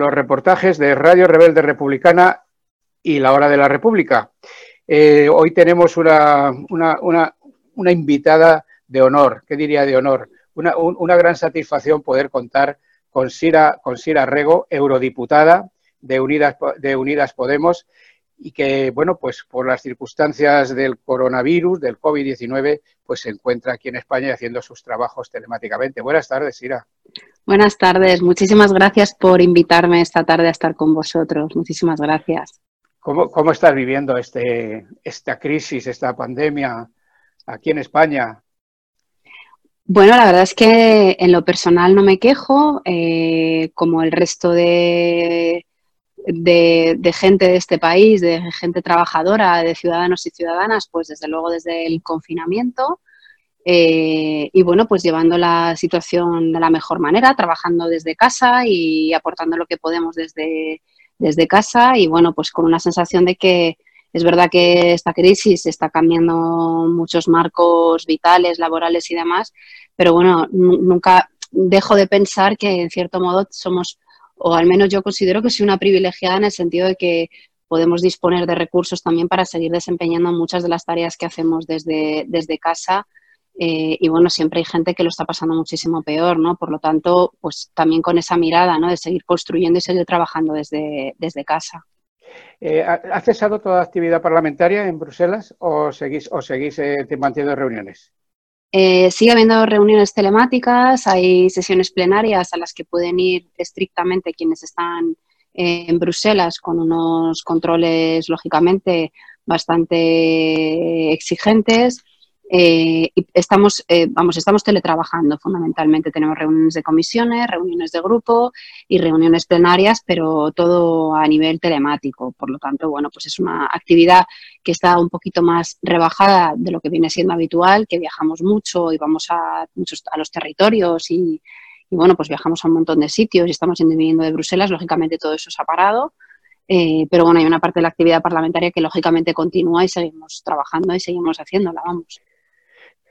los reportajes de Radio Rebelde Republicana y La Hora de la República. Eh, hoy tenemos una, una, invitada de honor, ¿qué diría de honor? Una, una gran satisfacción poder contar con Sira, con Sira Rego, eurodiputada de Unidas, de Unidas Podemos, y que, bueno, pues por las circunstancias del coronavirus, del COVID-19, pues se encuentra aquí en España haciendo sus trabajos telemáticamente. Buenas tardes, Sira. Buenas tardes, muchísimas gracias por invitarme esta tarde a estar con vosotros. Muchísimas gracias. ¿Cómo, cómo estás viviendo este, esta crisis, esta pandemia aquí en España? Bueno, la verdad es que en lo personal no me quejo, eh, como el resto de, de, gente de este país, de gente trabajadora, de ciudadanos y ciudadanas, pues desde luego desde el confinamiento. Eh, y bueno, pues llevando la situación de la mejor manera, trabajando desde casa y aportando lo que podemos desde, desde casa y bueno, pues con una sensación de que es verdad que esta crisis está cambiando muchos marcos vitales, laborales y demás, pero bueno, nunca dejo de pensar que en cierto modo somos o al menos yo considero que soy una privilegiada en el sentido de que podemos disponer de recursos también para seguir desempeñando muchas de las tareas que hacemos desde, desde casa. Eh, y bueno, siempre hay gente que lo está pasando muchísimo peor, ¿no? Por lo tanto, pues también con esa mirada, ¿no? De seguir construyendo y seguir trabajando desde, desde casa. Eh, ¿Ha cesado toda actividad parlamentaria en Bruselas o seguís, o seguís eh, manteniendo reuniones? Eh, sigue habiendo reuniones telemáticas, hay sesiones plenarias a las que pueden ir estrictamente quienes están en Bruselas con unos controles, lógicamente, bastante exigentes. Eh, estamos, eh, vamos, estamos teletrabajando fundamentalmente. Tenemos reuniones de comisiones, reuniones de grupo y reuniones plenarias, pero todo a nivel telemático. Por lo tanto, bueno, pues es una actividad que está un poquito más rebajada de lo que viene siendo habitual, que viajamos mucho y vamos a, muchos, a los territorios y, bueno, pues viajamos a un montón de sitios y estamos viniendo de Bruselas. Lógicamente todo eso se ha parado. Eh, pero bueno, hay una parte de la actividad parlamentaria que lógicamente continúa y seguimos trabajando y seguimos haciéndola, vamos.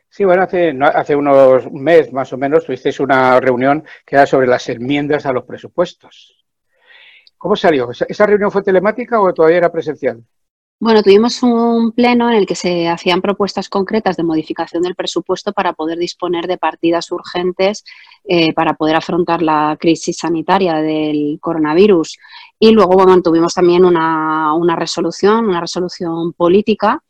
Sí, bueno, hace, hace unos meses más o menos tuvisteis una reunión que era sobre las enmiendas a los presupuestos. ¿Cómo salió? ¿Esa reunión fue telemática o todavía era presencial? Bueno, tuvimos un pleno en el que se hacían propuestas concretas de modificación del presupuesto para poder disponer de partidas urgentes eh, para poder afrontar la crisis sanitaria del coronavirus. Y luego, bueno, tuvimos también una, una resolución, una resolución política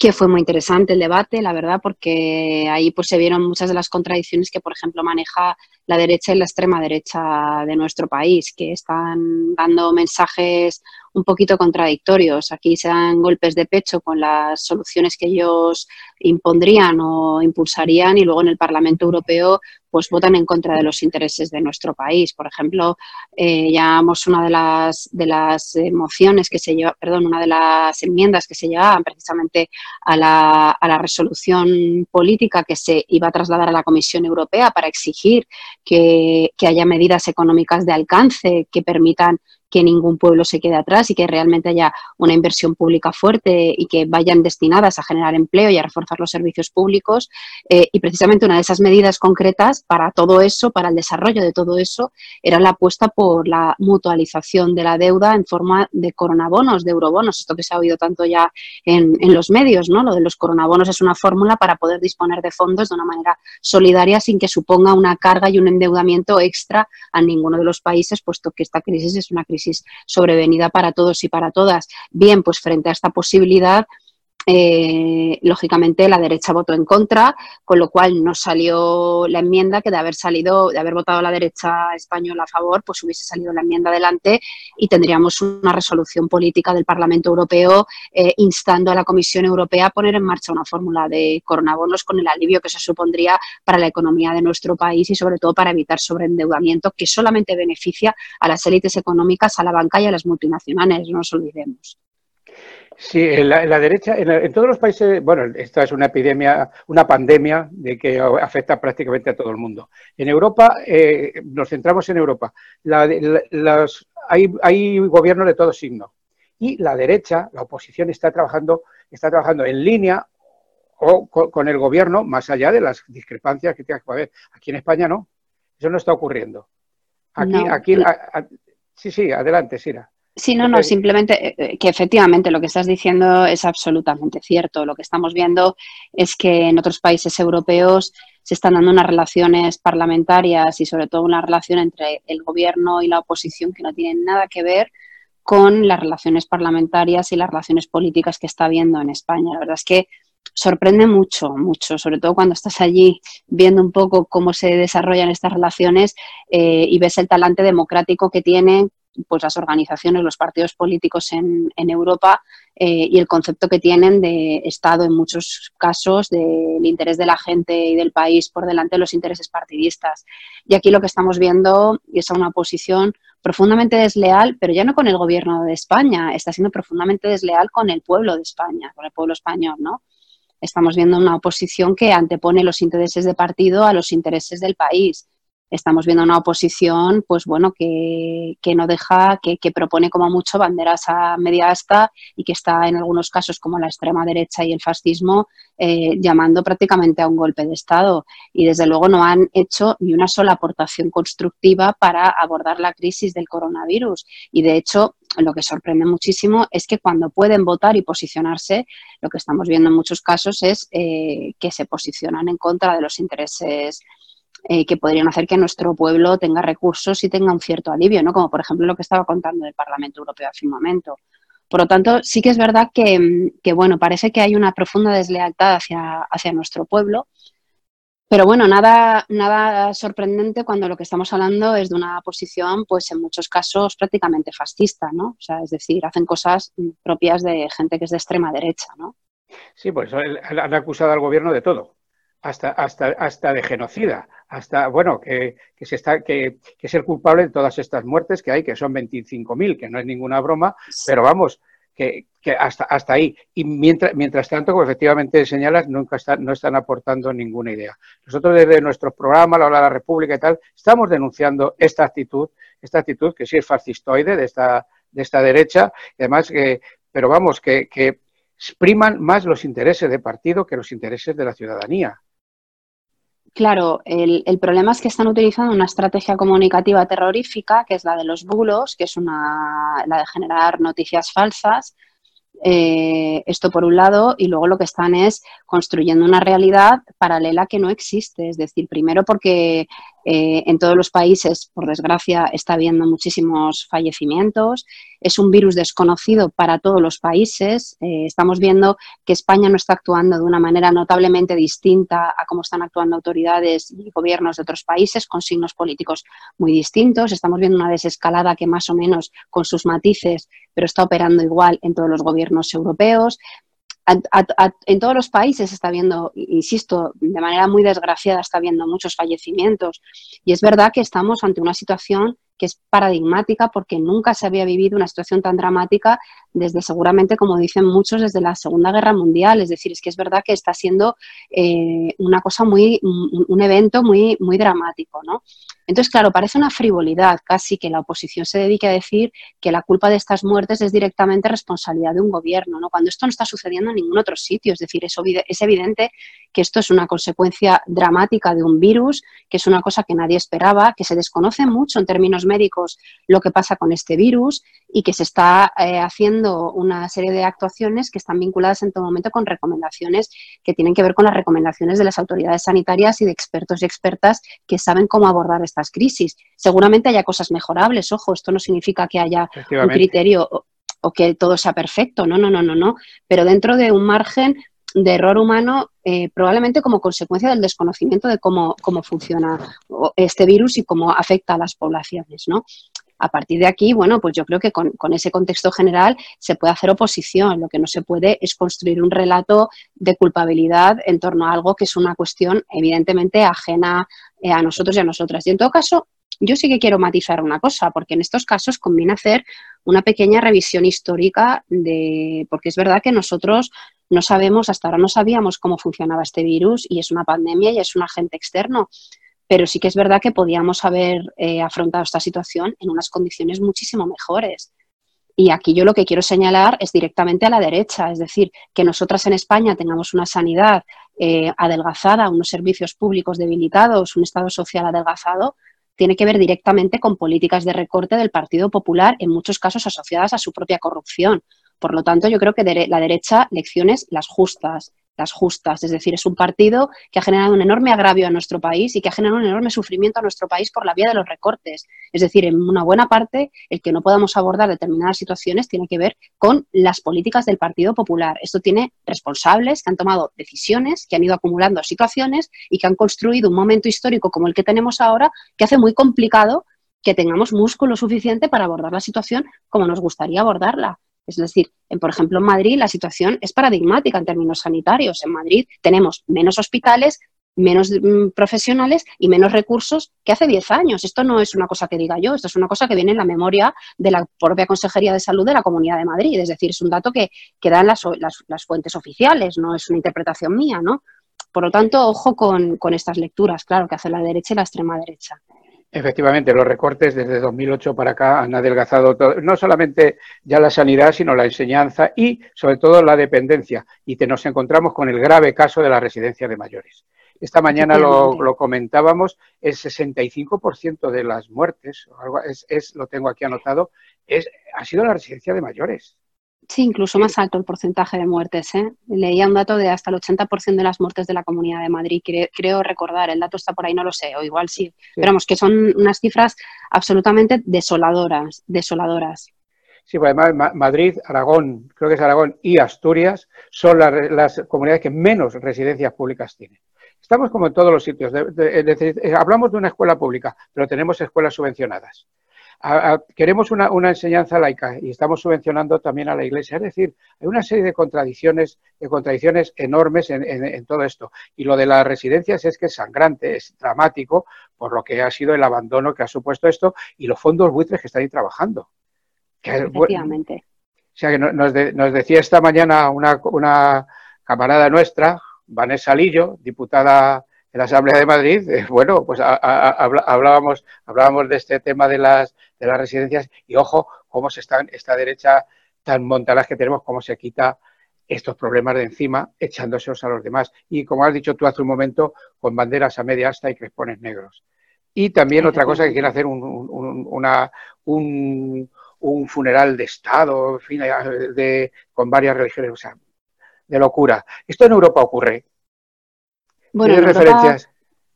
que fue muy interesante el debate, la verdad, porque ahí pues se vieron muchas de las contradicciones que, por ejemplo, maneja la derecha y la extrema derecha de nuestro país, que están dando mensajes un poquito contradictorios. Aquí se dan golpes de pecho con las soluciones que ellos impondrían o impulsarían y luego en el Parlamento Europeo pues votan en contra de los intereses de nuestro país. Por ejemplo, eh, llamamos una de las de las mociones que se lleva, perdón, una de las enmiendas que se llevaban precisamente a la, a la resolución política que se iba a trasladar a la Comisión Europea para exigir que, que haya medidas económicas de alcance que permitan que ningún pueblo se quede atrás y que realmente haya una inversión pública fuerte y que vayan destinadas a generar empleo y a reforzar los servicios públicos. Eh, y precisamente una de esas medidas concretas para todo eso, para el desarrollo de todo eso, era la apuesta por la mutualización de la deuda en forma de coronabonos, de eurobonos, esto que se ha oído tanto ya en, en los medios, ¿no? Lo de los coronabonos es una fórmula para poder disponer de fondos de una manera solidaria sin que suponga una carga y un endeudamiento extra a ninguno de los países, puesto que esta crisis es una crisis sobrevenida para todos y para todas. Bien, pues frente a esta posibilidad, eh, lógicamente la derecha votó en contra, con lo cual no salió la enmienda que de haber salido, de haber votado la derecha española a favor, pues hubiese salido la enmienda adelante y tendríamos una resolución política del Parlamento Europeo eh, instando a la Comisión Europea a poner en marcha una fórmula de coronabonos con el alivio que se supondría para la economía de nuestro país y sobre todo para evitar sobreendeudamiento que solamente beneficia a las élites económicas, a la banca y a las multinacionales, no nos olvidemos. Sí, en la, derecha, en, todos los países, bueno, esta es una epidemia, una pandemia de que afecta prácticamente a todo el mundo. En Europa, eh, nos centramos en Europa, hay, hay gobiernos de todo signo. Y la derecha, la oposición, está trabajando, está trabajando en línea o con, el gobierno, más allá de las discrepancias que tenga que haber. Aquí en España no, eso no está ocurriendo. Aquí, aquí Sí, sí, adelante, Sira. Sí, no, no, simplemente eh, eh, que efectivamente lo que estás diciendo es absolutamente cierto. Lo que estamos viendo es que en otros países europeos se están dando unas relaciones parlamentarias y sobre todo una relación entre el gobierno y la oposición que no tienen nada que ver con las relaciones parlamentarias y las relaciones políticas que está habiendo en España. La verdad es que sorprende mucho, mucho, sobre todo cuando estás allí viendo un poco cómo se desarrollan estas relaciones eh, y ves el talante democrático que tienen pues las organizaciones, los partidos políticos en, Europa eh, y el concepto que tienen de Estado en muchos casos, del interés de la gente y del país por delante de los intereses partidistas. Y aquí lo que estamos viendo es una oposición profundamente desleal, pero ya no con el gobierno de España, está siendo profundamente desleal con el pueblo de España, con el pueblo español, ¿no? Estamos viendo una oposición que antepone los intereses de partido a los intereses del país estamos viendo una oposición, pues bueno, que, no deja, que, propone como mucho banderas a media asta y que está en algunos casos como la extrema derecha y el fascismo eh, llamando prácticamente a un golpe de Estado. Y desde luego no han hecho ni una sola aportación constructiva para abordar la crisis del coronavirus. Y de hecho, lo que sorprende muchísimo es que cuando pueden votar y posicionarse, lo que estamos viendo en muchos casos es eh, que se posicionan en contra de los intereses eh, que podrían hacer que nuestro pueblo tenga recursos y tenga un cierto alivio, ¿no? Como por ejemplo lo que estaba contando del Parlamento Europeo hace un momento. Por lo tanto, sí que es verdad que, bueno, parece que hay una profunda deslealtad hacia, hacia nuestro pueblo, pero bueno, nada, nada sorprendente cuando lo que estamos hablando es de una posición, pues en muchos casos prácticamente fascista, ¿no? O sea, es decir, hacen cosas propias de gente que es de extrema derecha, ¿no? Sí, pues han acusado al gobierno de todo hasta, hasta, hasta de genocida, hasta, bueno, que, que se está, que, que, es el culpable de todas estas muertes que hay, que son 25.000, que no es ninguna broma, pero vamos, que, que, hasta, hasta ahí. Y mientras, mientras tanto, como efectivamente señalas, nunca están, no están aportando ninguna idea. Nosotros desde nuestro programa, la hora de la República y tal, estamos denunciando esta actitud, esta actitud que sí es fascistoide de esta, de esta derecha, y además que, pero vamos, que, que priman más los intereses de partido que los intereses de la ciudadanía. Claro, el, problema es que están utilizando una estrategia comunicativa terrorífica, que es la de los bulos, que es una, la de generar noticias falsas. Eh, esto por un lado, y luego lo que están es construyendo una realidad paralela que no existe. Es decir, primero porque eh, en todos los países, por desgracia, está habiendo muchísimos fallecimientos. Es un virus desconocido para todos los países. Eh, estamos viendo que España no está actuando de una manera notablemente distinta a cómo están actuando autoridades y gobiernos de otros países, con signos políticos muy distintos. Estamos viendo una desescalada que más o menos con sus matices, pero está operando igual en todos los gobiernos europeos en todos los países está habiendo, insisto, de manera muy desgraciada está habiendo muchos fallecimientos. Y es verdad que estamos ante una situación que es paradigmática porque nunca se había vivido una situación tan dramática desde seguramente, como dicen muchos, desde la Segunda Guerra Mundial. Es decir, es que es verdad que está siendo eh, una cosa muy, un, evento muy, muy dramático, ¿no? Entonces, claro, parece una frivolidad casi que la oposición se dedique a decir que la culpa de estas muertes es directamente responsabilidad de un gobierno, ¿no? Cuando esto no está sucediendo en ningún otro sitio. Es decir, es, es evidente que esto es una consecuencia dramática de un virus, que es una cosa que nadie esperaba, que se desconoce mucho en términos médicos lo que pasa con este virus y que se está eh, haciendo una serie de actuaciones que están vinculadas en todo momento con recomendaciones que tienen que ver con las recomendaciones de las autoridades sanitarias y de expertos y expertas que saben cómo abordar estas crisis. Seguramente haya cosas mejorables, ojo, esto no significa que haya un criterio o, que todo sea perfecto, no, no, no, no, no, pero dentro de un margen de error humano, eh, probablemente como consecuencia del desconocimiento de cómo, cómo funciona este virus y cómo afecta a las poblaciones, ¿no? A partir de aquí, bueno, pues yo creo que con, ese contexto general se puede hacer oposición. Lo que no se puede es construir un relato de culpabilidad en torno a algo que es una cuestión evidentemente ajena eh, a nosotros y a nosotras. Y en todo caso, yo sí que quiero matizar una cosa, porque en estos casos conviene hacer una pequeña revisión histórica de, porque es verdad que nosotros no sabemos, hasta ahora no sabíamos cómo funcionaba este virus y es una pandemia y es un agente externo pero sí que es verdad que podíamos haber eh, afrontado esta situación en unas condiciones muchísimo mejores. Y aquí yo lo que quiero señalar es directamente a la derecha, es decir, que nosotras en España tengamos una sanidad eh, adelgazada, unos servicios públicos debilitados, un Estado social adelgazado, tiene que ver directamente con políticas de recorte del Partido Popular, en muchos casos asociadas a su propia corrupción. Por lo tanto, yo creo que la derecha lecciones las justas, las justas. Es decir, es un partido que ha generado un enorme agravio a nuestro país y que ha generado un enorme sufrimiento a nuestro país por la vía de los recortes. Es decir, en una buena parte, el que no podamos abordar determinadas situaciones tiene que ver con las políticas del Partido Popular. Esto tiene responsables que han tomado decisiones, que han ido acumulando situaciones y que han construido un momento histórico como el que tenemos ahora que hace muy complicado que tengamos músculo suficiente para abordar la situación como nos gustaría abordarla. Es decir, en, por ejemplo, en Madrid la situación es paradigmática en términos sanitarios. En Madrid tenemos menos hospitales, menos mm, profesionales y menos recursos que hace 10 años. Esto no es una cosa que diga yo, esto es una cosa que viene en la memoria de la propia Consejería de Salud de la Comunidad de Madrid. Es decir, es un dato que, que dan las, las, fuentes oficiales, no es una interpretación mía, ¿no? Por lo tanto, ojo con, con estas lecturas, claro, que hace la derecha y la extrema derecha. Efectivamente, los recortes desde 2008 para acá han adelgazado todo, no solamente ya la sanidad, sino la enseñanza y sobre todo la dependencia. Y te nos encontramos con el grave caso de la residencia de mayores. Esta mañana lo, comentábamos, el 65% de las muertes, es, es, lo tengo aquí anotado, es, ha sido la residencia de mayores. Sí, incluso más alto el porcentaje de muertes. ¿eh? Leía un dato de hasta el 80% de las muertes de la Comunidad de Madrid, creo, recordar. El dato está por ahí, no lo sé, o igual sí. Pero vamos, que son unas cifras absolutamente desoladoras, desoladoras. Sí, pues además Madrid, Aragón, creo que es Aragón y Asturias son las, comunidades que menos residencias públicas tienen. Estamos como en todos los sitios. Hablamos de una escuela pública, pero tenemos escuelas subvencionadas queremos una, enseñanza laica y estamos subvencionando también a la Iglesia. Es decir, hay una serie de contradicciones, de contradicciones enormes en, todo esto. Y lo de las residencias es que es sangrante, es dramático, por lo que ha sido el abandono que ha supuesto esto y los fondos buitres que están ahí trabajando. Efectivamente. o sea, que nos, decía esta mañana una, una camarada nuestra, Vanessa Lillo, diputada en la Asamblea de Madrid, eh, bueno, pues hablábamos, hablábamos de este tema de las, de las residencias y ojo, cómo se está esta derecha tan montadas que tenemos, cómo se quita estos problemas de encima echándoselos a los demás. Y como has dicho tú hace un momento, con banderas a media asta y crespones negros. Y también otra cosa que quiere hacer un, una, un, un, funeral de Estado, en fin, de, con varias religiones, o sea, de locura. Esto en Europa ocurre, bueno, referencias?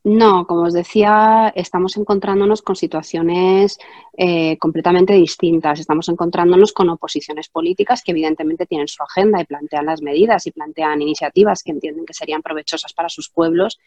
No, como os decía, estamos encontrándonos con situaciones eh, completamente distintas. Estamos encontrándonos con oposiciones políticas que evidentemente tienen su agenda y plantean las medidas y plantean iniciativas que entienden que serían provechosas para sus pueblos,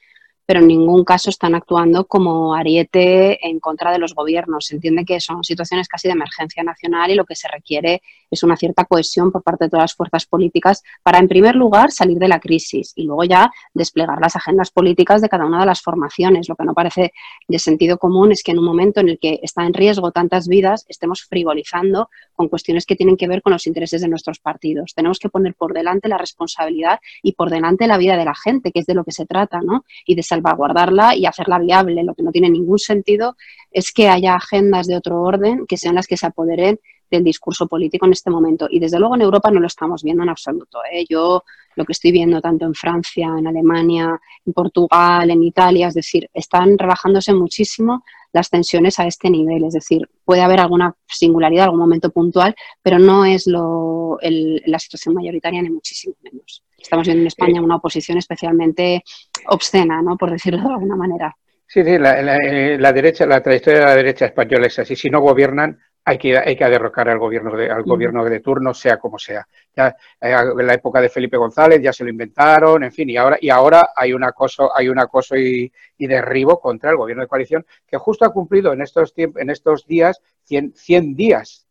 pero en ningún caso están actuando como ariete en contra de los gobiernos. Se entiende que son situaciones casi de emergencia nacional y lo que se requiere es una cierta cohesión por parte de todas las fuerzas políticas para, en primer lugar, salir de la crisis y luego ya desplegar las agendas políticas de cada una de las formaciones. Lo que no parece de sentido común es que en un momento en el que está en riesgo tantas vidas estemos frivolizando con cuestiones que tienen que ver con los intereses de nuestros partidos. Tenemos que poner por delante la responsabilidad y por delante la vida de la gente, que es de lo que se trata, ¿no? Y de salvaguardarla y hacerla viable. Lo que no tiene ningún sentido es que haya agendas de otro orden que sean las que se apoderen del discurso político en este momento. Y desde luego en Europa no lo estamos viendo en absoluto. ¿eh? Yo lo que estoy viendo tanto en Francia, en Alemania, en Portugal, en Italia, es decir, están rebajándose muchísimo las tensiones a este nivel. Es decir, puede haber alguna singularidad, algún momento puntual, pero no es lo, la situación mayoritaria ni muchísimo menos. Estamos viendo en España una oposición especialmente obscena, ¿no? por decirlo de alguna manera. Sí, sí, la, la, derecha, la trayectoria de la derecha española es así. Si no gobiernan, hay que, hay que derrocar al gobierno de, al gobierno de turno, sea como sea. Ya eh, en la época de Felipe González ya se lo inventaron, en fin, y ahora, y ahora hay un acoso, hay un acoso y, derribo contra el gobierno de coalición que justo ha cumplido en estos en estos días 100, 100 días.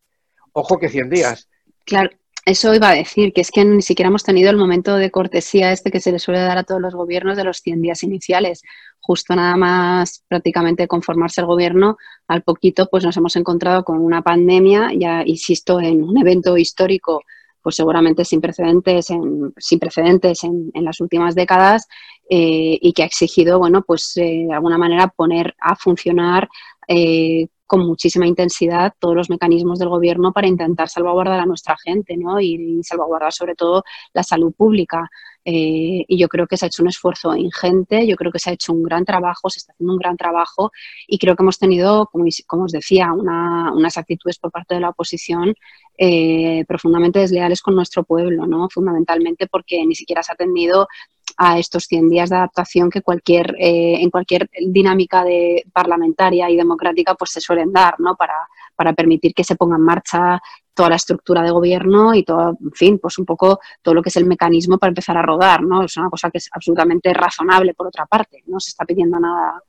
Ojo que 100 días. Claro, eso iba a decir, que es que ni siquiera hemos tenido el momento de cortesía este que se le suele dar a todos los gobiernos de los 100 días iniciales. Justo nada más prácticamente conformarse el gobierno, al poquito pues nos hemos encontrado con una pandemia, ya insisto, en un evento histórico pues seguramente sin precedentes en, sin precedentes en, las últimas décadas eh, y que ha exigido, bueno, pues eh, de alguna manera poner a funcionar eh, con muchísima intensidad todos los mecanismos del gobierno para intentar salvaguardar a nuestra gente ¿no? y, salvaguardar sobre todo la salud pública. Eh, y yo creo que se ha hecho un esfuerzo ingente, yo creo que se ha hecho un gran trabajo, se está haciendo un gran trabajo y creo que hemos tenido, como, os decía, unas actitudes por parte de la oposición eh, profundamente desleales con nuestro pueblo, ¿no? fundamentalmente porque ni siquiera se ha atendido a estos 100 días de adaptación que cualquier, eh, en cualquier dinámica de parlamentaria y democrática pues se suelen dar, ¿no? Para, para permitir que se ponga en marcha toda la estructura de gobierno y todo, en fin, pues un poco todo lo que es el mecanismo para empezar a rodar, ¿no? Es una cosa que es absolutamente razonable por otra parte, no se está pidiendo nada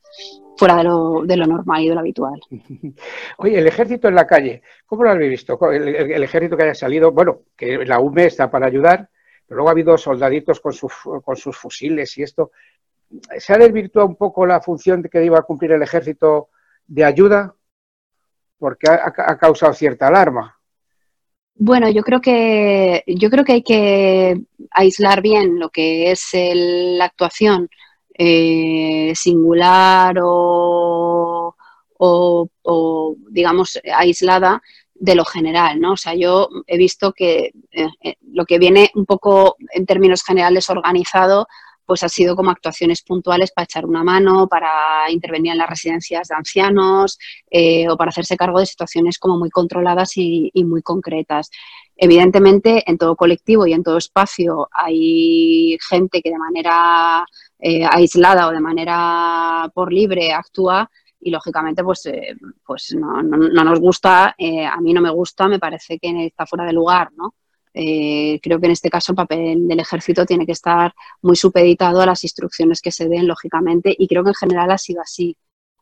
fuera de lo, de lo normal y de lo habitual. Oye, el ejército en la calle, ¿cómo lo habéis visto? El, el ejército que haya salido, bueno, que la UME está para ayudar, pero luego ha habido soldaditos con, sus fusiles y esto. ¿Se ha desvirtuado un poco la función que iba a cumplir el ejército de ayuda? Porque ha, causado cierta alarma. Bueno, yo creo que hay que aislar bien lo que es la actuación eh, singular o, digamos aislada de lo general, ¿no? O sea, yo he visto que eh, eh, lo que viene un poco en términos generales organizado, pues ha sido como actuaciones puntuales para echar una mano, para intervenir en las residencias de ancianos eh, o para hacerse cargo de situaciones como muy controladas y, muy concretas. Evidentemente, en todo colectivo y en todo espacio hay gente que de manera aislada o de manera por libre actúa y lógicamente pues, eh, pues no, nos gusta, eh, a mí no me gusta, me parece que está fuera de lugar, ¿no? Eh, creo que en este caso el papel del ejército tiene que estar muy supeditado a las instrucciones que se den, lógicamente, y creo que en general ha sido así.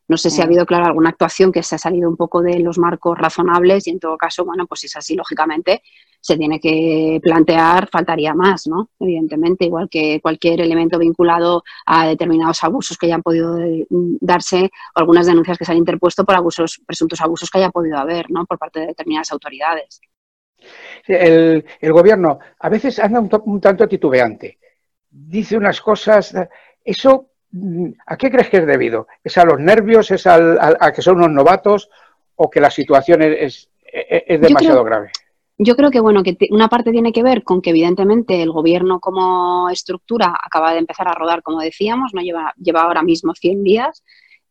No sé si ha mm. habido, claro, alguna actuación que se ha salido un poco de los marcos razonables y en todo caso, bueno, pues si es así, lógicamente, se tiene que plantear, faltaría más, ¿no? Evidentemente, igual que cualquier elemento vinculado a determinados abusos que hayan podido eh, darse o algunas denuncias que se han interpuesto por abusos, presuntos abusos que haya podido haber, ¿no? Por parte de determinadas autoridades. El, gobierno a veces anda un, tanto titubeante. Dice unas cosas. Eso, ¿a qué crees que es debido? ¿Es a los nervios? ¿Es a que son unos novatos? ¿O que la situación es, es, demasiado grave? Yo creo que bueno, que una parte tiene que ver con que evidentemente el gobierno como estructura acaba de empezar a rodar, como decíamos, no lleva, lleva ahora mismo 100 días,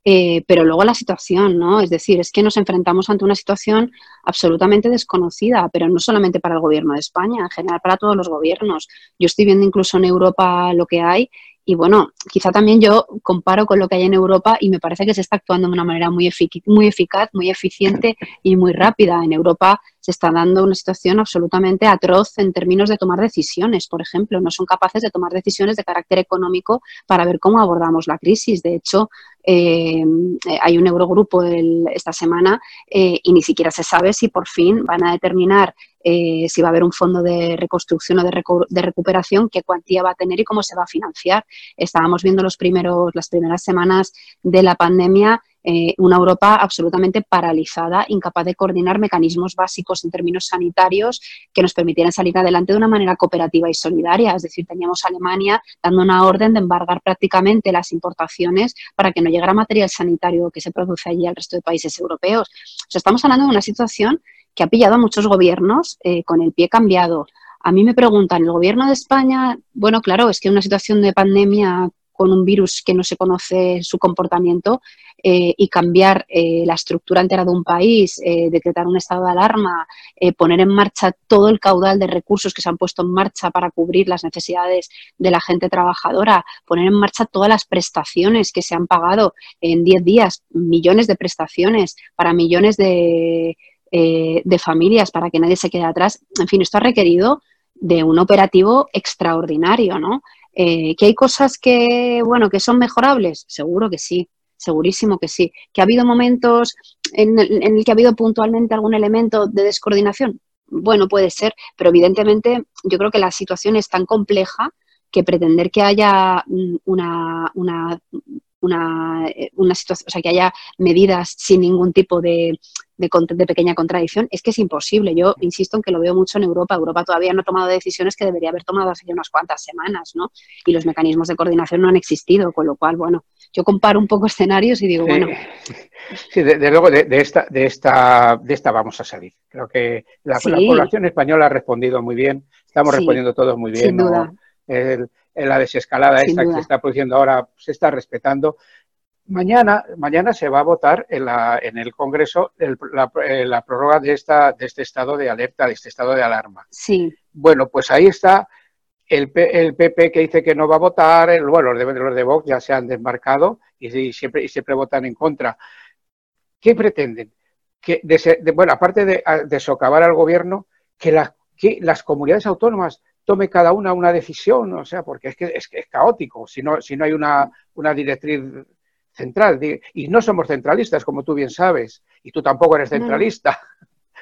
eh, pero luego la situación, ¿no? Es decir, es que nos enfrentamos ante una situación absolutamente desconocida, pero no solamente para el gobierno de España, en general para todos los gobiernos. Yo estoy viendo incluso en Europa lo que hay y bueno, quizá también yo comparo con lo que hay en Europa y me parece que se está actuando de una manera muy, muy eficaz, muy eficiente y muy rápida. En Europa se está dando una situación absolutamente atroz en términos de tomar decisiones, por ejemplo. No son capaces de tomar decisiones de carácter económico para ver cómo abordamos la crisis. De hecho, eh, hay un Eurogrupo esta semana eh, y ni siquiera se sabe si por fin van a determinar eh, si va a haber un fondo de reconstrucción o de, recuperación, qué cuantía va a tener y cómo se va a financiar. Estábamos viendo los primeros, las primeras semanas de la pandemia eh, una Europa absolutamente paralizada, incapaz de coordinar mecanismos básicos en términos sanitarios que nos permitieran salir adelante de una manera cooperativa y solidaria. Es decir, teníamos Alemania dando una orden de embargar prácticamente las importaciones para que no llegara material sanitario que se produce allí al resto de países europeos. O sea, estamos hablando de una situación que ha pillado a muchos gobiernos eh, con el pie cambiado. A mí me preguntan, ¿el gobierno de España? Bueno, claro, es que una situación de pandemia con un virus que no se conoce su comportamiento eh, y cambiar eh, la estructura entera de un país, decretar un estado de alarma, poner en marcha todo el caudal de recursos que se han puesto en marcha para cubrir las necesidades de la gente trabajadora, poner en marcha todas las prestaciones que se han pagado en 10 días, millones de prestaciones para millones de eh, de familias para que nadie se quede atrás. En fin, esto ha requerido de un operativo extraordinario, ¿no? Eh, que hay cosas que, bueno, que son mejorables, seguro que sí, segurísimo que sí. Que ha habido momentos en el, que ha habido puntualmente algún elemento de descoordinación, bueno, puede ser, pero evidentemente yo creo que la situación es tan compleja que pretender que haya una, una, eh, una situación, o sea, que haya medidas sin ningún tipo de, de, pequeña contradicción, es que es imposible. Yo insisto en que lo veo mucho en Europa. Europa todavía no ha tomado decisiones que debería haber tomado hace unas cuantas semanas, ¿no? Y los mecanismos de coordinación no han existido, con lo cual, bueno, yo comparo un poco escenarios y digo, bueno. Sí, de, luego de, esta, de, esta, de esta vamos a salir. Creo que la, población española ha respondido muy bien, estamos respondiendo todos muy bien. Sin duda. la desescalada esta que se está produciendo ahora se está respetando. Mañana, mañana se va a votar en, la, en el Congreso eh, la, prórroga de, esta, de este estado de alerta, de este estado de alarma. Sí. Bueno, pues ahí está el, el PP que dice que no va a votar, el, bueno, los de, los de Vox ya se han desmarcado y, siempre, y siempre votan en contra. ¿Qué pretenden? Que bueno, aparte de, de, socavar al gobierno, que, que las comunidades autónomas tome cada una una decisión, o sea, porque es que es, es caótico si no, si no hay una, una directriz central. Y no somos centralistas, como tú bien sabes, y tú tampoco eres centralista.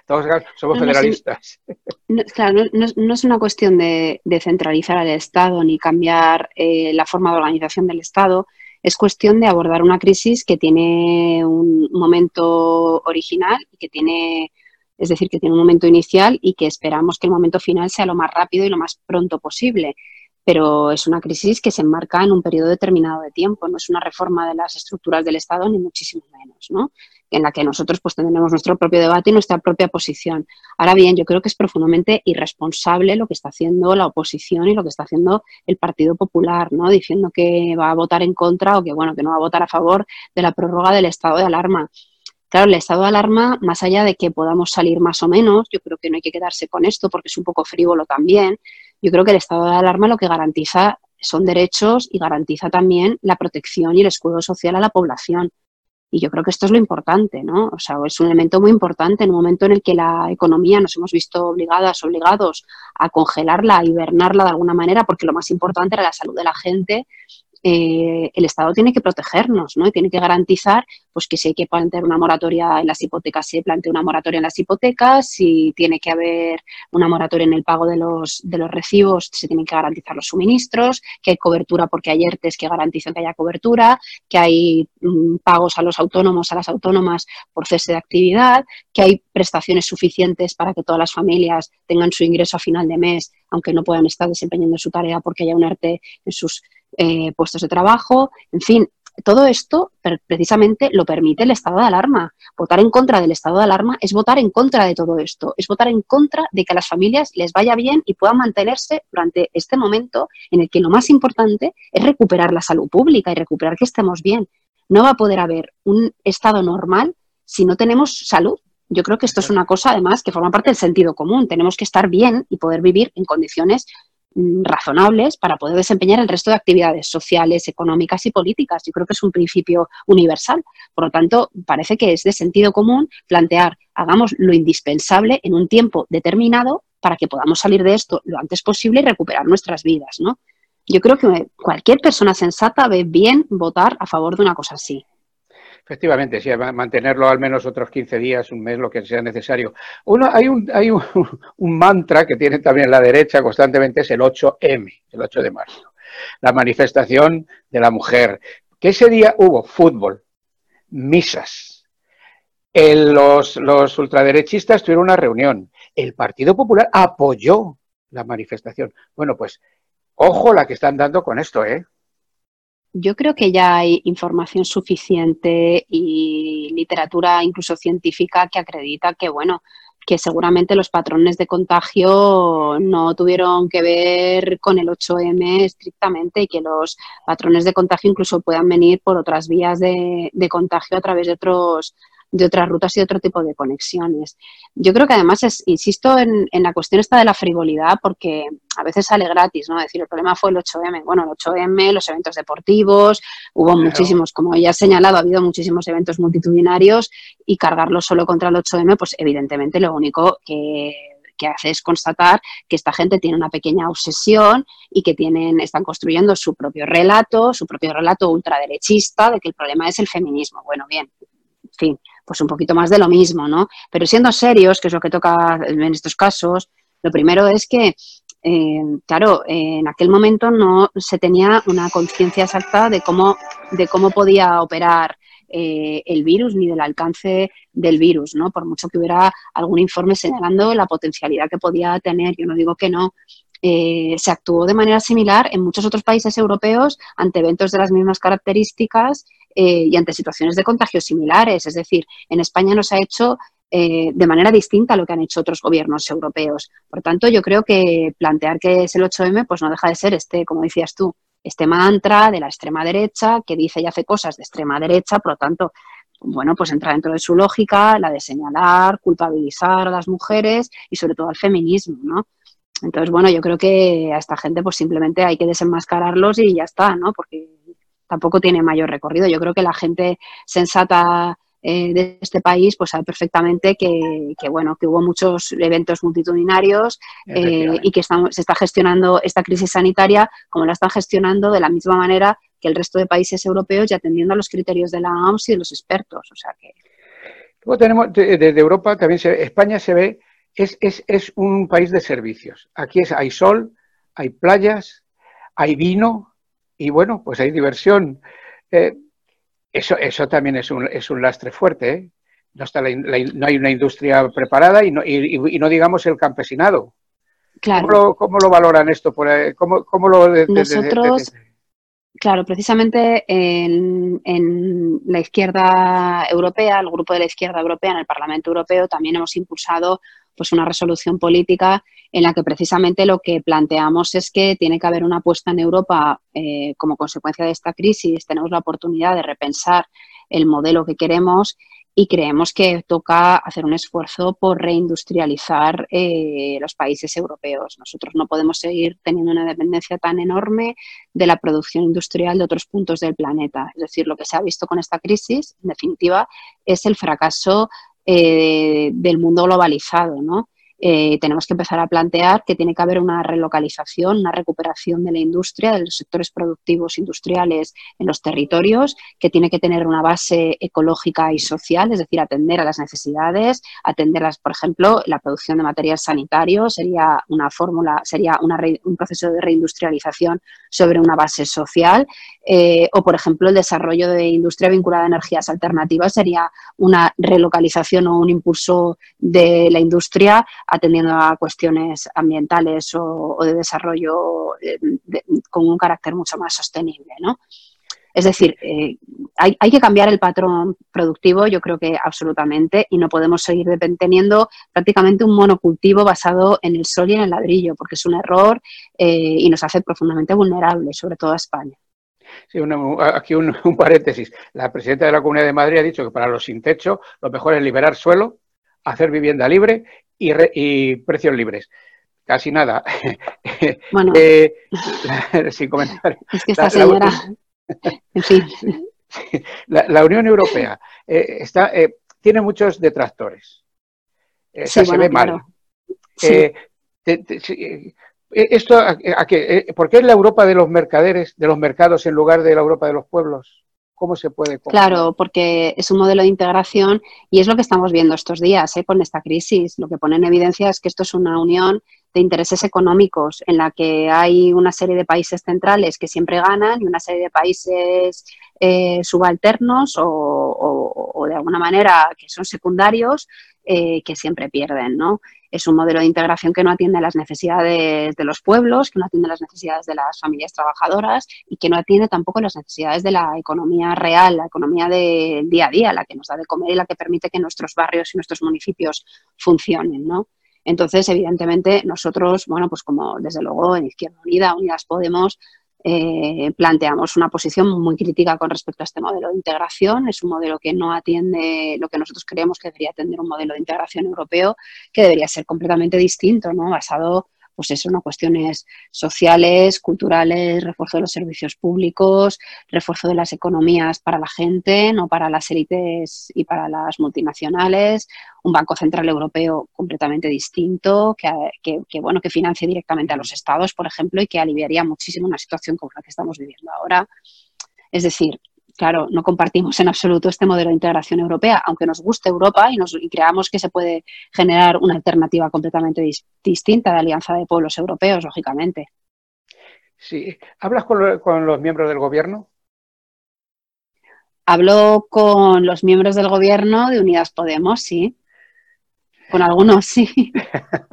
Todos somos federalistas. claro, no, es una cuestión de, centralizar al Estado ni cambiar eh, la forma de organización del Estado. Es cuestión de abordar una crisis que tiene un momento original y que tiene, es decir, que tiene un momento inicial y que esperamos que el momento final sea lo más rápido y lo más pronto posible pero es una crisis que se enmarca en un periodo determinado de tiempo, no es una reforma de las estructuras del Estado, ni muchísimo menos, ¿no? en la que nosotros pues tendremos nuestro propio debate y nuestra propia posición. Ahora bien, yo creo que es profundamente irresponsable lo que está haciendo la oposición y lo que está haciendo el Partido Popular, ¿no? Diciendo que va a votar en contra o que bueno, que no va a votar a favor de la prórroga del estado de alarma. Claro, el estado de alarma, más allá de que podamos salir más o menos, yo creo que no hay que quedarse con esto porque es un poco frívolo también, yo creo que el estado de alarma lo que garantiza son derechos y garantiza también la protección y el escudo social a la población. Y yo creo que esto es lo importante, ¿no? O sea, es un elemento muy importante en un momento en el que la economía nos hemos visto obligadas, obligados a congelarla, a hibernarla de alguna manera, porque lo más importante era la salud de la gente eh, el Estado tiene que protegernos, ¿no? Y tiene que garantizar, pues, que si hay que plantear una moratoria en las hipotecas, se plantee una moratoria en las hipotecas, si tiene que haber una moratoria en el pago de los, de los recibos, se tienen que garantizar los suministros, que hay cobertura porque hay ERTES que garantizan que haya cobertura, que hay mm, pagos a los autónomos, a las autónomas por cese de actividad, que hay prestaciones suficientes para que todas las familias tengan su ingreso a final de mes, aunque no puedan estar desempeñando su tarea porque haya un ERTE en sus eh, puestos de trabajo, en fin, todo esto precisamente lo permite el estado de alarma. Votar en contra del estado de alarma es votar en contra de todo esto, es votar en contra de que a las familias les vaya bien y puedan mantenerse durante este momento en el que lo más importante es recuperar la salud pública y recuperar que estemos bien. No va a poder haber un estado normal si no tenemos salud. Yo creo que esto es una cosa, además, que forma parte del sentido común. Tenemos que estar bien y poder vivir en condiciones Mm, razonables para poder desempeñar el resto de actividades sociales, económicas y políticas. Yo creo que es un principio universal. Por lo tanto, parece que es de sentido común plantear, hagamos lo indispensable en un tiempo determinado para que podamos salir de esto lo antes posible y recuperar nuestras vidas, ¿no? Yo creo que cualquier persona sensata ve bien votar a favor de una cosa así. Efectivamente, sí, mantenerlo al menos otros 15 días, un mes, lo que sea necesario. Uno, hay un, hay un, mantra que tiene también la derecha constantemente, es el 8M, el 8 de marzo, la manifestación de la mujer. Que ese día hubo fútbol, misas. los, los ultraderechistas tuvieron una reunión. El Partido Popular apoyó la manifestación. Bueno, pues ojo la que están dando con esto, ¿eh? Yo creo que ya hay información suficiente y literatura incluso científica que acredita que, bueno, que seguramente los patrones de contagio no tuvieron que ver con el 8M estrictamente y que los patrones de contagio incluso puedan venir por otras vías de, de contagio a través de otros de otras rutas y otro tipo de conexiones. Yo creo que además es, insisto en, la cuestión esta de la frivolidad, porque a veces sale gratis, ¿no? decir, el problema fue el 8M. Bueno, el 8M, los eventos deportivos, hubo muchísimos, como ya he señalado, ha habido muchísimos eventos multitudinarios y cargarlo solo contra el 8M, pues evidentemente lo único que que hace es constatar que esta gente tiene una pequeña obsesión y que tienen, están construyendo su propio relato, su propio relato ultraderechista de que el problema es el feminismo. Bueno, bien, en fin, pues un poquito más de lo mismo, ¿no? Pero siendo serios, que es lo que toca en estos casos, lo primero es que eh, claro, en aquel momento no se tenía una conciencia exacta de cómo, de cómo podía operar eh, el virus ni del alcance del virus, ¿no? Por mucho que hubiera algún informe señalando la potencialidad que podía tener, yo no digo que no. Eh, se actuó de manera similar en muchos otros países europeos ante eventos de las mismas características y ante situaciones de contagio similares. Es decir, en España no se ha hecho eh, de manera distinta a lo que han hecho otros gobiernos europeos. Por tanto, yo creo que plantear que es el 8M, pues no deja de ser este, como decías tú, este mantra de la extrema derecha que dice y hace cosas de extrema derecha, por lo tanto, bueno, pues entra dentro de su lógica la de señalar, culpabilizar a las mujeres y sobre todo al feminismo, ¿no? Entonces, bueno, yo creo que a esta gente pues simplemente hay que desenmascararlos y ya está, ¿no? Porque tampoco tiene mayor recorrido. Yo creo que la gente sensata eh, de este país, pues sabe perfectamente que, bueno, que hubo muchos eventos multitudinarios eh, y que se está gestionando esta crisis sanitaria como la están gestionando de la misma manera que el resto de países europeos y atendiendo a los criterios de la OMS y de los expertos. O sea que... Luego tenemos, desde Europa también España se ve, es, es, es un país de servicios. Aquí es, hay sol, hay playas, hay vino y bueno, pues hay diversión. Eh, eso, eso también es un, es un lastre fuerte. ¿eh? No, está no hay una industria preparada y no, y, no digamos el campesinado. Claro. ¿Cómo lo, valoran esto? ¿Cómo, cómo lo Nosotros, claro, precisamente en, en, la izquierda europea, el grupo de la izquierda europea en el Parlamento Europeo, también hemos impulsado pues una resolución política en la que precisamente lo que planteamos es que tiene que haber una apuesta en Europa eh, como consecuencia de esta crisis. Tenemos la oportunidad de repensar el modelo que queremos y creemos que toca hacer un esfuerzo por reindustrializar eh, los países europeos. Nosotros no podemos seguir teniendo una dependencia tan enorme de la producción industrial de otros puntos del planeta. Es decir, lo que se ha visto con esta crisis, en definitiva, es el fracaso eh, del mundo globalizado, ¿no? Eh, tenemos que empezar a plantear que tiene que haber una relocalización, una recuperación de la industria, de los sectores productivos industriales en los territorios, que tiene que tener una base ecológica y social, es decir, atender a las necesidades, atender, por ejemplo, la producción de material sanitario sería una fórmula, sería un proceso de reindustrialización sobre una base social, eh, o, por ejemplo, el desarrollo de industria vinculada a energías alternativas sería una relocalización o un impulso de la industria atendiendo a cuestiones ambientales o, de desarrollo eh, con un carácter mucho más sostenible, ¿no? Es decir, eh, hay, que cambiar el patrón productivo, yo creo que absolutamente, y no podemos seguir teniendo prácticamente un monocultivo basado en el sol y en el ladrillo, porque es un error eh, y nos hace profundamente vulnerables, sobre todo a España. Sí, aquí un, paréntesis. La presidenta de la Comunidad de Madrid ha dicho que para los sin techo lo mejor es liberar suelo, hacer vivienda libre y, precios libres. Casi nada. Bueno, eh, sin comentario. Es que esta señora. en fin. La, Unión Europea eh, está, eh, tiene muchos detractores. se ve mal. esto, a, ¿Por qué es la Europa de los mercaderes, de los mercados, en lugar de la Europa de los pueblos? ¿Cómo se puede? Claro, porque es un modelo de integración y es lo que estamos viendo estos días ¿eh? con esta crisis. Lo que pone en evidencia es que esto es una unión de intereses económicos en la que hay una serie de países centrales que siempre ganan y una serie de países eh, subalternos o, de alguna manera que son secundarios eh, que siempre pierden, ¿no? Es un modelo de integración que no atiende a las necesidades de los pueblos, que no atiende a las necesidades de las familias trabajadoras y que no atiende tampoco las necesidades de la economía real, la economía del día a día, la que nos da de comer y la que permite que nuestros barrios y nuestros municipios funcionen, ¿no? Entonces, evidentemente, nosotros, bueno, pues como desde luego en Izquierda Unida, Unidas Podemos, eh, planteamos una posición muy crítica con respecto a este modelo de integración. Es un modelo que no atiende lo que nosotros creemos que debería atender un modelo de integración europeo, que debería ser completamente distinto, ¿no? basado pues eso, ¿no? Cuestiones sociales, culturales, refuerzo de los servicios públicos, refuerzo de las economías para la gente, no para las élites y para las multinacionales, un Banco Central Europeo completamente distinto, que, que, bueno, que financie directamente a los estados, por ejemplo, y que aliviaría muchísimo una situación como la que estamos viviendo ahora. Es decir, claro, no compartimos en absoluto este modelo de integración europea, aunque nos guste Europa y, nos, creamos que se puede generar una alternativa completamente distinta de alianza de pueblos europeos, lógicamente. Sí. ¿Hablas con, los miembros del gobierno? Hablo con los miembros del gobierno de Unidas Podemos, sí. Con algunos, sí.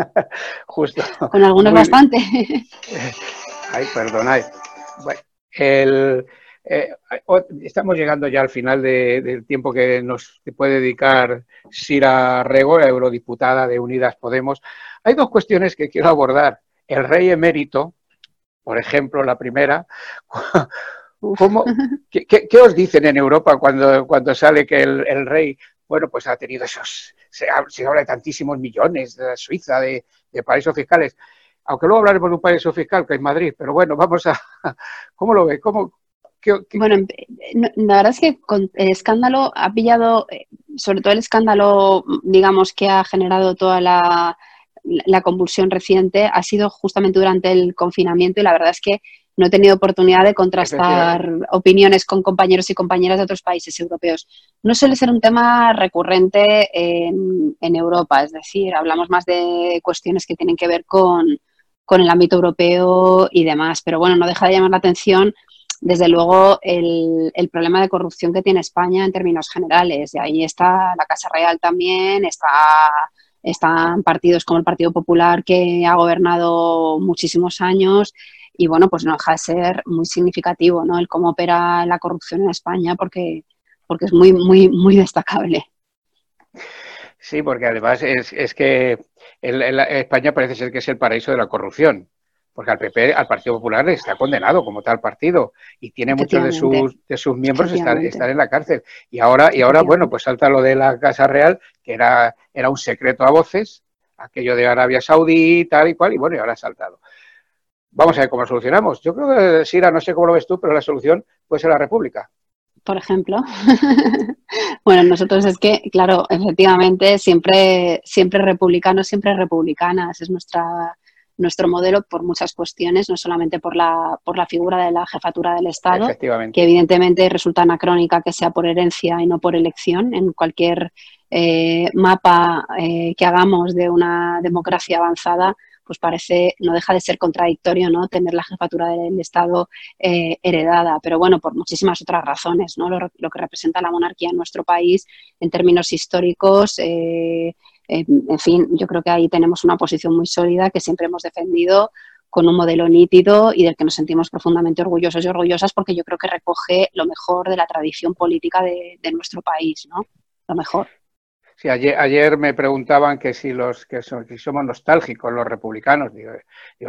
Justo. Con algunos bastante. Ay, perdonad. Bueno, el, eh, estamos llegando ya al final del tiempo que nos puede dedicar Sira Rego, eurodiputada de Unidas Podemos. Hay dos cuestiones que quiero abordar. El rey emérito, por ejemplo, la primera. ¿Cómo, qué, os dicen en Europa cuando, cuando sale que el, rey, bueno, pues ha tenido esos, se, habla de tantísimos millones de Suiza, de, de paraísos fiscales? Aunque luego hablaremos de un paraíso fiscal que es Madrid, pero bueno, vamos a. ¿Cómo lo ve? ¿Cómo, bueno, la verdad es que el escándalo ha pillado, eh, sobre todo el escándalo, digamos, que ha generado toda la, convulsión reciente, ha sido justamente durante el confinamiento y la verdad es que no he tenido oportunidad de contrastar opiniones con compañeros y compañeras de otros países europeos. No suele ser un tema recurrente en, en Europa, es decir, hablamos más de cuestiones que tienen que ver con, con el ámbito europeo y demás, pero bueno, no deja de llamar la atención desde luego el, problema de corrupción que tiene España en términos generales. Y ahí está la Casa Real también, está, están partidos como el Partido Popular que ha gobernado muchísimos años y bueno, pues no deja de ser muy significativo ¿no? el cómo opera la corrupción en España porque, porque es muy, muy, muy destacable. Sí, porque además es, es que España parece ser que es el paraíso de la corrupción porque al PP, al Partido Popular, está condenado como tal partido y tiene muchos de sus, de sus miembros estar, en la cárcel. Y ahora, y ahora, bueno, pues salta lo de la Casa Real, que era, era un secreto a voces, aquello de Arabia Saudí, tal y cual, y bueno, y ahora ha saltado. Vamos a ver cómo lo solucionamos. Yo creo que, Sira, no sé cómo lo ves tú, pero la solución puede ser la República. Por ejemplo. bueno, nosotros es que, claro, efectivamente, siempre, siempre republicanos, siempre republicanas, es nuestra nuestro modelo por muchas cuestiones, no solamente por la, por la figura de la jefatura del Estado, que evidentemente resulta anacrónica que sea por herencia y no por elección. En cualquier eh, mapa eh, que hagamos de una democracia avanzada, pues parece, no deja de ser contradictorio, ¿no? Tener la jefatura del Estado eh, heredada, pero bueno, por muchísimas otras razones, ¿no? Lo, lo, que representa la monarquía en nuestro país en términos históricos, en fin, yo creo que ahí tenemos una posición muy sólida que siempre hemos defendido con un modelo nítido y del que nos sentimos profundamente orgullosos y orgullosas porque yo creo que recoge lo mejor de la tradición política de, nuestro país, ¿no? Lo mejor. Sí, ayer, ayer me preguntaban que si los que, somos nostálgicos los republicanos. Digo,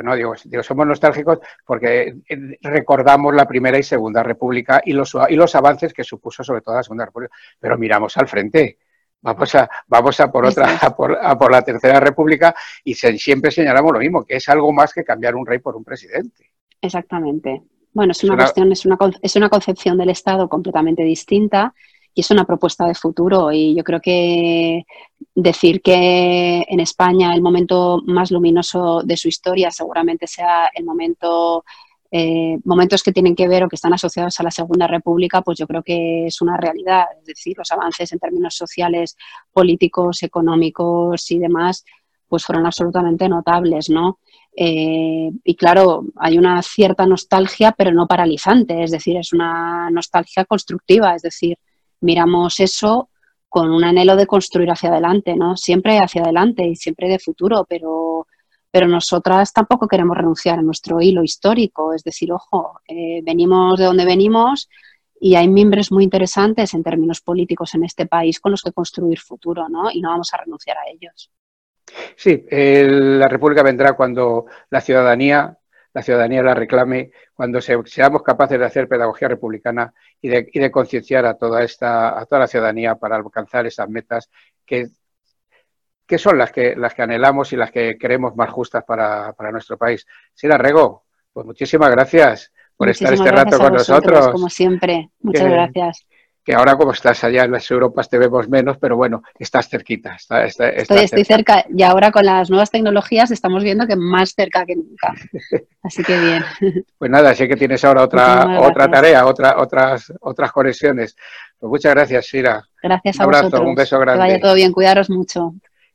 no, digo, digo, somos nostálgicos porque eh, recordamos la primera y segunda república y los, y los avances que supuso sobre todo la segunda república. Pero miramos al frente Vamos a, vamos a por otra, a por, la tercera república y siempre señalamos lo mismo, que es algo más que cambiar un rey por un presidente. Exactamente. Bueno, es una, cuestión, es una, es una concepción del Estado completamente distinta y es una propuesta de futuro. Y yo creo que decir que en España el momento más luminoso de su historia seguramente sea el momento eh, momentos que tienen que ver o que están asociados a la Segunda República, pues yo creo que es una realidad. Es decir, los avances en términos sociales, políticos, económicos y demás, pues fueron absolutamente notables, ¿no? Eh, y claro, hay una cierta nostalgia, pero no paralizante, es decir, es una nostalgia constructiva, es decir, miramos eso con un anhelo de construir hacia adelante, ¿no? Siempre hacia adelante y siempre de futuro, pero pero nosotras tampoco queremos renunciar a nuestro hilo histórico, es decir, ojo, eh, venimos de donde venimos y hay miembros muy interesantes en términos políticos en este país con los que construir futuro, ¿no? Y no vamos a renunciar a ellos. Sí, la República vendrá cuando la ciudadanía, la ciudadanía la reclame, cuando seamos capaces de hacer pedagogía republicana y de, y de concienciar a toda esta, a toda la ciudadanía para alcanzar esas metas que que son las que, las que anhelamos y las que queremos más justas para, nuestro país. Sira Rego, pues muchísimas gracias por estar este rato con nosotros. Como siempre, muchas gracias. que ahora como estás allá en las Europas te vemos menos, pero bueno, estás cerquita. estoy, cerca y ahora con las nuevas tecnologías estamos viendo que más cerca que nunca. Así que bien. Pues nada, sé que tienes ahora otra, otra tarea, otra, otras, otras conexiones. Pues muchas gracias, Sira. Gracias a un abrazo, Un beso grande. Que vaya todo bien, cuidaros mucho.